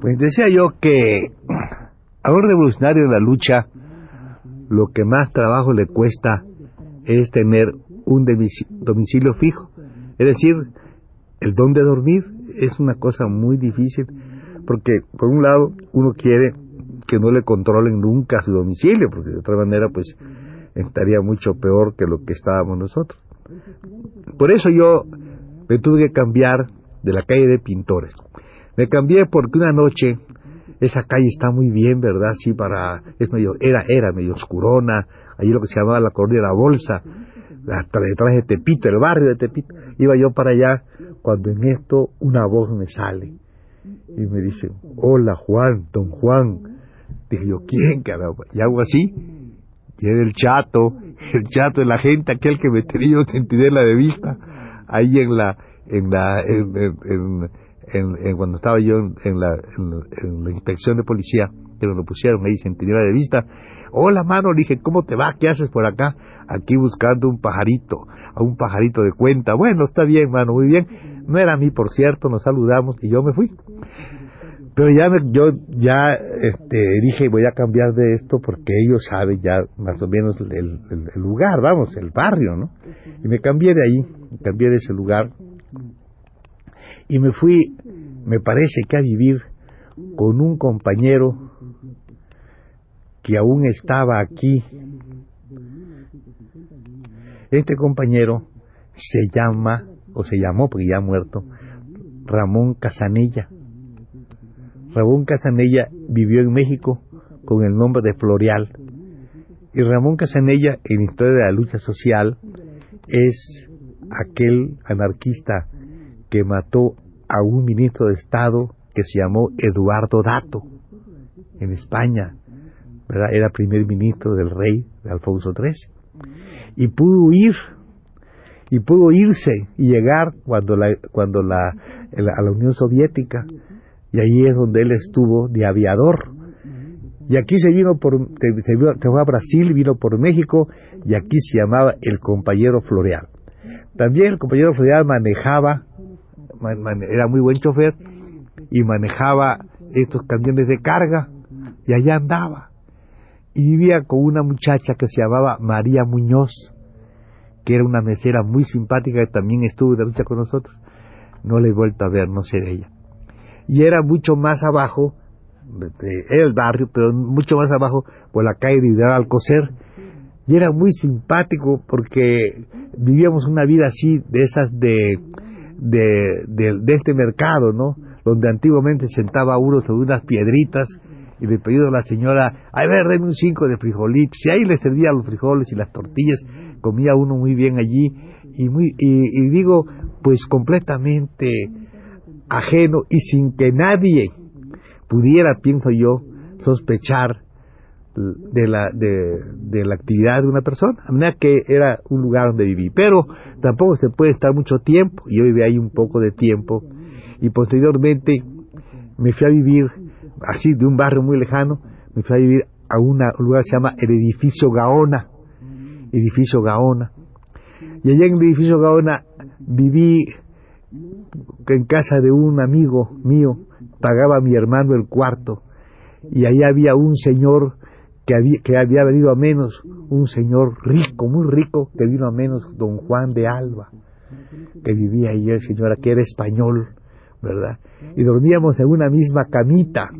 Pues decía yo que a un revolucionario en la lucha lo que más trabajo le cuesta es tener un domicilio fijo. Es decir, el don de dormir es una cosa muy difícil porque por un lado uno quiere que no le controlen nunca su domicilio, porque de otra manera pues estaría mucho peor que lo que estábamos nosotros. Por eso yo me tuve que cambiar de la calle de Pintores. Me cambié porque una noche esa calle está muy bien, ¿verdad? Sí, para es medio era era medio oscurona, allí lo que se llamaba la colonia de la Bolsa, detrás de Tepito, el barrio de Tepito. Iba yo para allá cuando en esto una voz me sale y me dice, hola Juan, don Juan. Dije yo, ¿quién caramba? Y hago así, y el chato, el chato de la gente, aquel que me tenía sentinela de vista, ahí en la, en la, en, en, cuando estaba yo en la, en, inspección de policía, que lo pusieron ahí sentinela de vista, hola mano, le dije, ¿cómo te va? ¿Qué haces por acá? Aquí buscando un pajarito, a un pajarito de cuenta. Bueno, está bien, mano, muy bien. No era a mí, por cierto, nos saludamos y yo me fui. Pero ya yo ya este, dije, voy a cambiar de esto porque ellos saben ya más o menos el, lugar, vamos, el barrio, ¿no? Y me cambié de ahí, me cambié de ese lugar y me fui, me parece que a vivir con un compañero que aún estaba aquí. Este compañero se llama, o se llamó porque ya ha muerto, Ramón Casanella. Ramón Casanella vivió en México con el nombre de Floreal. Y Ramón Casanella, en historia de la lucha social, es aquel anarquista que mató a un ministro de Estado que se llamó Eduardo Dato en España. Era primer ministro del rey de Alfonso XIII. Y pudo huir, y pudo irse y llegar cuando la, cuando la, a la Unión Soviética, y ahí es donde él estuvo de aviador. Y aquí se vino por, se, fue a Brasil, vino por México, y aquí se llamaba el compañero Floreal. También el compañero Floreal manejaba era muy buen chofer y manejaba estos camiones de carga y allá andaba. Y vivía con una muchacha que se llamaba María Muñoz, que era una mesera muy simpática que también estuvo de lucha con nosotros. No le he vuelto a ver, no sé de ella. Y era mucho más abajo, era el barrio, pero mucho más abajo, por la calle de Hidalgo Alcocer. Y era muy simpático porque vivíamos una vida así, de esas de de, de, este mercado, ¿no? Donde antiguamente sentaba uno sobre unas piedritas y le pedía a la señora, a ver, un cinco de frijolitos. Y ahí le servía los frijoles y las tortillas, comía uno muy bien allí. Y, muy, y, digo, pues completamente ajeno y sin que nadie pudiera, pienso yo, sospechar de la, de, la actividad de una persona, a manera que era un lugar donde viví. Pero tampoco se puede estar mucho tiempo, yo viví ahí un poco de tiempo, y posteriormente me fui a vivir, así de un barrio muy lejano, me fui a vivir a un lugar que se llama el edificio Gaona, edificio Gaona. Y allá en el edificio Gaona viví en casa de un amigo mío, pagaba mi hermano el cuarto, y ahí había un señor que había, venido a menos un señor rico, muy rico, que vino a menos don Juan de Alba, que vivía ahí, el señor que era español, ¿verdad? Y dormíamos en una misma camita,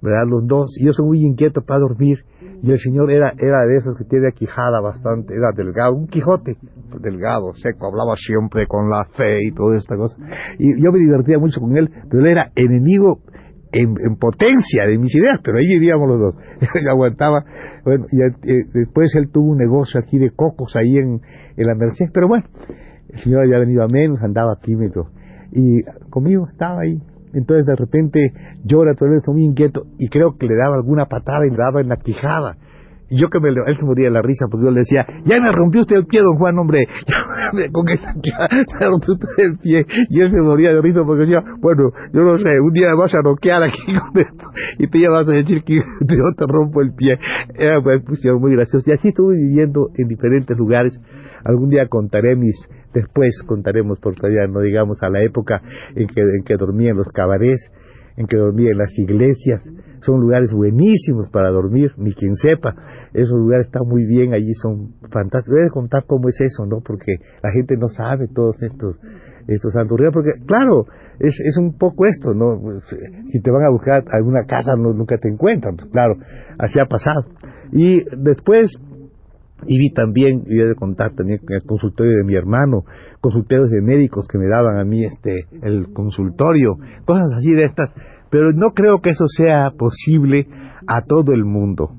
¿verdad? Los dos, y yo soy muy inquieto para dormir, y el señor era, era de esos que tiene quijada bastante, era delgado, un Quijote, delgado, seco, hablaba siempre con la fe y toda esta cosa. Y yo me divertía mucho con él, pero él era enemigo en, potencia de mis ideas, pero ahí vivíamos los dos. aguantaba. Bueno, y, eh, después él tuvo un negocio aquí de cocos ahí en, en la Merced, pero bueno, el señor había venido a menos, andaba tímido. Y conmigo estaba ahí. Entonces de repente llora, todo el muy inquieto, y creo que le daba alguna patada y le daba en la quijada. Y yo que me él se moría de la risa porque yo le decía, ya me rompió usted el pie, don Juan, hombre, con esa se rompió usted el pie. Y él se moría de risa porque decía, bueno, yo no sé, un día vas a noquear aquí con esto y tú ya vas a decir que yo te rompo el pie. Era pues, muy gracioso. Y así estuve viviendo en diferentes lugares. Algún día contaré mis, después contaremos por todavía, no digamos a la época en que, en que dormía en los cabarets en que dormía en las iglesias. Son lugares buenísimos para dormir, ni quien sepa. Esos lugares están muy bien, allí son fantásticos. Voy a contar cómo es eso, ¿no? Porque la gente no sabe todos estos estos santos porque claro, es, es un poco esto, ¿no? Si te van a buscar alguna casa no, nunca te encuentran, pues, claro, así ha pasado. Y después y vi también, y he de contar también el consultorio de mi hermano, consultorios de médicos que me daban a mí este el consultorio, cosas así de estas, pero no creo que eso sea posible a todo el mundo.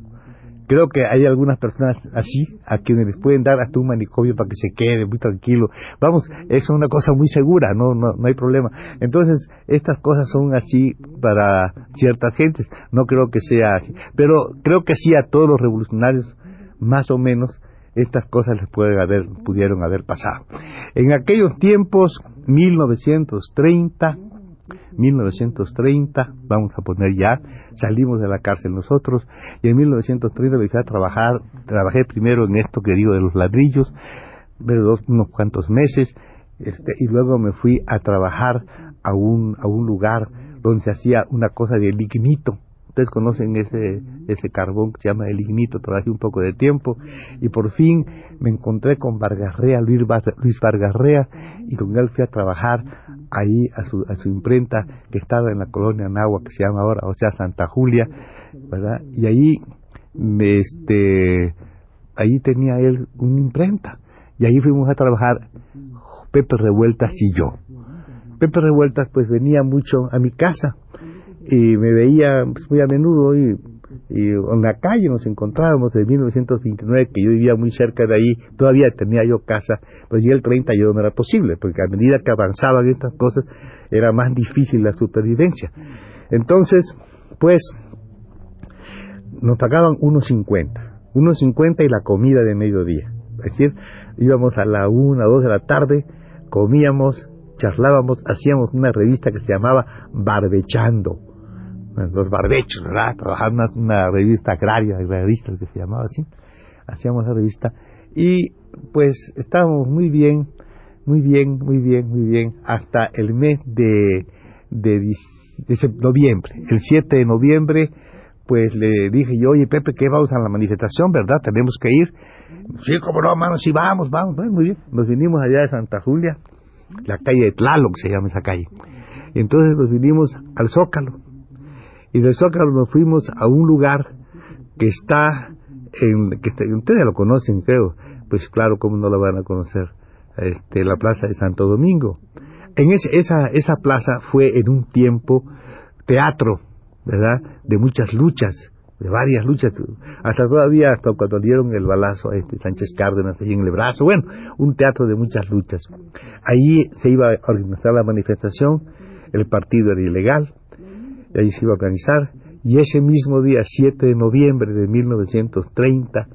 Creo que hay algunas personas así a quienes les pueden dar hasta un manicomio para que se quede muy tranquilo. Vamos, eso es una cosa muy segura, no, no, no hay problema. Entonces, estas cosas son así para ciertas gentes. No creo que sea así. Pero creo que sí a todos los revolucionarios más o menos estas cosas les pueden haber, pudieron haber pasado. En aquellos tiempos, 1930, 1930, vamos a poner ya, salimos de la cárcel nosotros, y en 1930 empecé a trabajar, trabajé primero en esto que digo de los ladrillos, de unos cuantos meses, este, y luego me fui a trabajar a un, a un lugar donde se hacía una cosa de lignito, ustedes conocen ese, ese carbón que se llama el ignito, trabajé un poco de tiempo y por fin me encontré con Vargarrea, Luis, Luis Vargarrea, y con él fui a trabajar ahí a su, a su imprenta que estaba en la colonia Nahua, que se llama ahora, o sea, Santa Julia, ¿verdad? Y ahí, este, ahí tenía él una imprenta, y ahí fuimos a trabajar Pepe Revueltas y yo. Pepe Revueltas pues venía mucho a mi casa, y me veía pues, muy a menudo y, en la calle nos encontrábamos en 1929 que yo vivía muy cerca de ahí todavía tenía yo casa pero ya el 30 yo no era posible porque a medida que avanzaban estas cosas era más difícil la supervivencia. Entonces pues nos pagaban unos 50 unos 50 y la comida de mediodía. Es decir íbamos a la una dos de la tarde comíamos charlábamos hacíamos una revista que se llamaba Barbechando los barbechos, ¿verdad? Trabajando en una, revista agraria, revista que se llamaba así, hacíamos la revista y pues estábamos muy bien, muy bien, muy bien, muy bien, hasta el mes de, de, noviembre. El 7 de noviembre, pues le dije yo, oye Pepe, ¿qué vamos a la manifestación, verdad? Tenemos que ir. Sí, como no, hermano, sí, vamos, vamos, muy bien. Nos vinimos allá de Santa Julia, la calle de Tlaloc se llama esa calle. Entonces nos vinimos al Zócalo y de Zócalo nos fuimos a un lugar que está en que ustedes lo conocen creo. Pues claro cómo no lo van a conocer este la plaza de Santo Domingo. En esa esa plaza fue en un tiempo teatro verdad de muchas luchas de varias luchas. Hasta todavía hasta cuando dieron el balazo a este Sánchez Cárdenas ahí en el brazo. Bueno un teatro de muchas luchas. Ahí se iba a organizar la manifestación el partido era ilegal y ahí se iba a organizar, y ese mismo día, 7 de noviembre de 1930,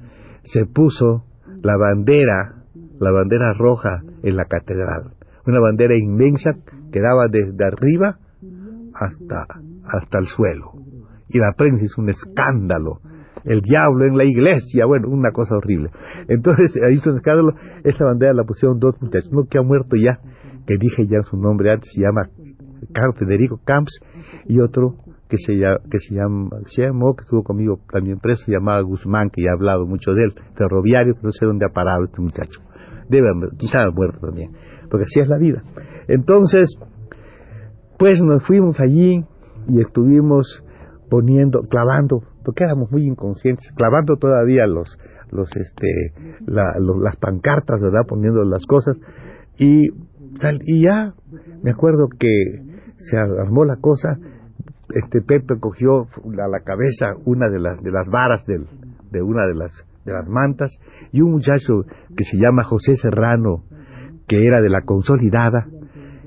se puso la bandera, la bandera roja en la catedral, una bandera inmensa que daba desde arriba hasta, hasta el suelo, y la prensa hizo un escándalo, el diablo en la iglesia, bueno, una cosa horrible. Entonces, ahí hizo un escándalo, esa bandera la pusieron dos muchachos, uno que ha muerto ya, que dije ya su nombre antes, se llama Federico Camps, y otro que se, que se, llama, se llamó, que estuvo conmigo también preso, se llamaba Guzmán, que ya he hablado mucho de él, ferroviario, no sé dónde ha parado este muchacho. Debe quizá ha muerto también, porque así es la vida. Entonces, pues nos fuimos allí y estuvimos poniendo, clavando, porque éramos muy inconscientes, clavando todavía los, los, este, las pancartas, ¿verdad? Poniendo las cosas. Y, y ya me acuerdo que se armó la cosa este Pepe cogió a la cabeza una de las, de las varas del, de una de las, de las mantas y un muchacho que se llama José Serrano, que era de la consolidada,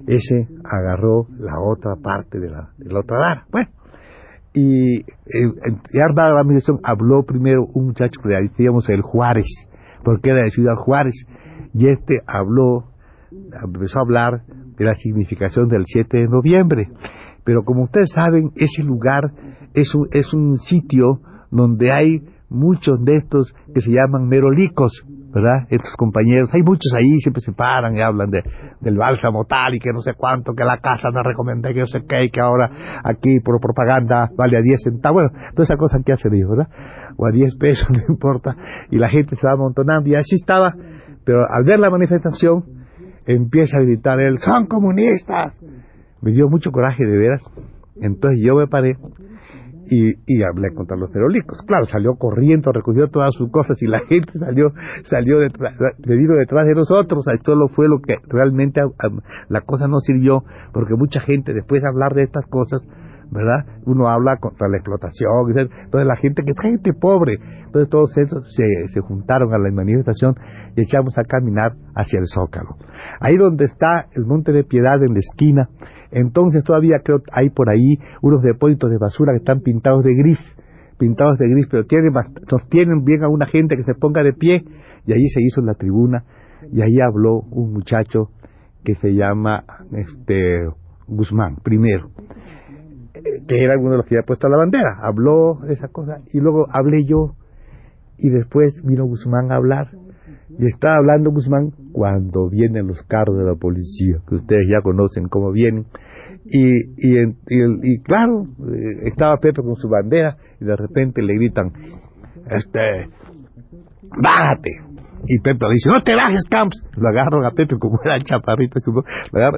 ese agarró la otra parte de la, de la otra vara. Bueno, y eh, la administración habló primero un muchacho que decíamos el Juárez, porque era de Ciudad Juárez, y este habló, empezó a hablar de la significación del 7 de noviembre. Pero como ustedes saben, ese lugar es un, es un sitio donde hay muchos de estos que se llaman merolicos, ¿verdad? Estos compañeros, hay muchos ahí, siempre se paran y hablan de, del bálsamo tal y que no sé cuánto, que la casa no recomendé, que no sé qué, y que ahora aquí por propaganda vale a 10 centavos, bueno, toda esa cosa que hace ellos, ¿verdad? O a 10 pesos, no importa, y la gente se va amontonando, y así estaba, pero al ver la manifestación, empieza a gritar él, son comunistas. Me dio mucho coraje de veras, entonces yo me paré y, y hablé contra los ferolicos. Claro, salió corriendo, recogió todas sus cosas y la gente salió, salió detrás, detrás de nosotros. Esto lo fue lo que realmente la cosa no sirvió, porque mucha gente después de hablar de estas cosas, ¿verdad? Uno habla contra la explotación, entonces la gente que es gente pobre, entonces todos esos se, se juntaron a la manifestación y echamos a caminar hacia el Zócalo. Ahí donde está el Monte de Piedad en la esquina, entonces todavía creo hay por ahí unos depósitos de basura que están pintados de gris, pintados de gris, pero tienen, sostienen bien a una gente que se ponga de pie y ahí se hizo la tribuna y ahí habló un muchacho que se llama este Guzmán primero que era uno de los que había puesto la bandera habló de esa cosa y luego hablé yo y después vino Guzmán a hablar y estaba hablando Guzmán cuando vienen los carros de la policía, que ustedes ya conocen cómo vienen. Y, y, claro, eh, estaba Pepe con su bandera y de repente le gritan, este, bájate. Y Pepe le dice, no te bajes, Camps. Lo agarran a Pepe como era chaparrito,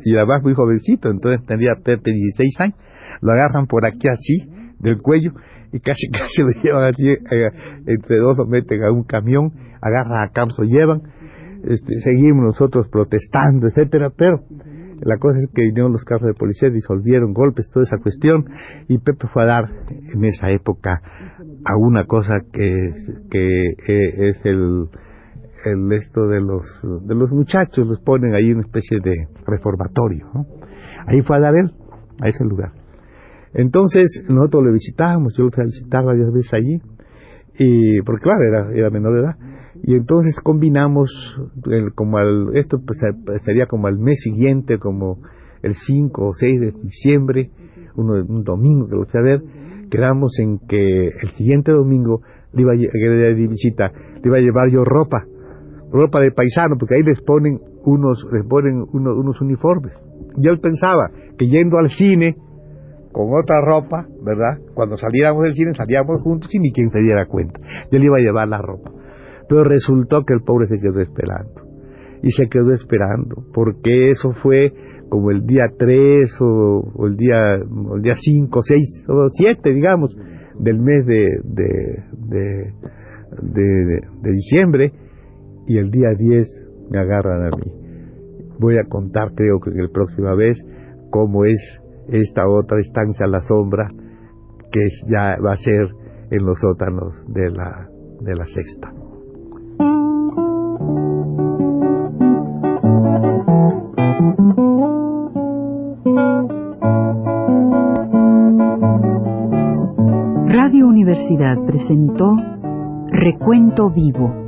y además muy jovencito, entonces tendría Pepe 16 años. Lo agarran por aquí así, del cuello, y casi casi lo llevan así, eh, entre dos lo meten a un camión, agarran a Camps, lo llevan este, seguimos nosotros protestando, etcétera, pero la cosa es que vinieron los carros de policía, disolvieron golpes, toda esa cuestión, y Pepe fue a dar en esa época a una cosa que, que eh, es el, esto de los de los muchachos, los ponen ahí una especie de reformatorio, ahí fue a dar él, a ese lugar. Entonces nosotros le visitábamos, yo lo fui a visitar varias veces allí, y porque claro, era, era menor de edad, y entonces combinamos el, como al, esto pues, sería como al mes siguiente como el 5 o 6 de diciembre uno, un domingo que lo fui a ver quedamos en que el siguiente domingo le iba a, de visita iba a llevar yo ropa ropa de paisano porque ahí les ponen unos les ponen unos uniformes. Yo pensaba que yendo al cine con otra ropa, ¿verdad? Cuando saliéramos del cine salíamos juntos y ni quien se diera cuenta. Yo le iba a llevar la ropa. Pero resultó que el pobre se quedó esperando. Y se quedó esperando, porque eso fue como el día 3 o, el día el día 5, 6 o 7, digamos, del mes de, de, de, diciembre, y el día 10 me agarran a mí. Voy a contar, creo que la próxima vez, cómo es esta otra estancia a la sombra, que ya va a ser en los sótanos de la, de la sexta. Radio Universidad presentó Recuento Vivo.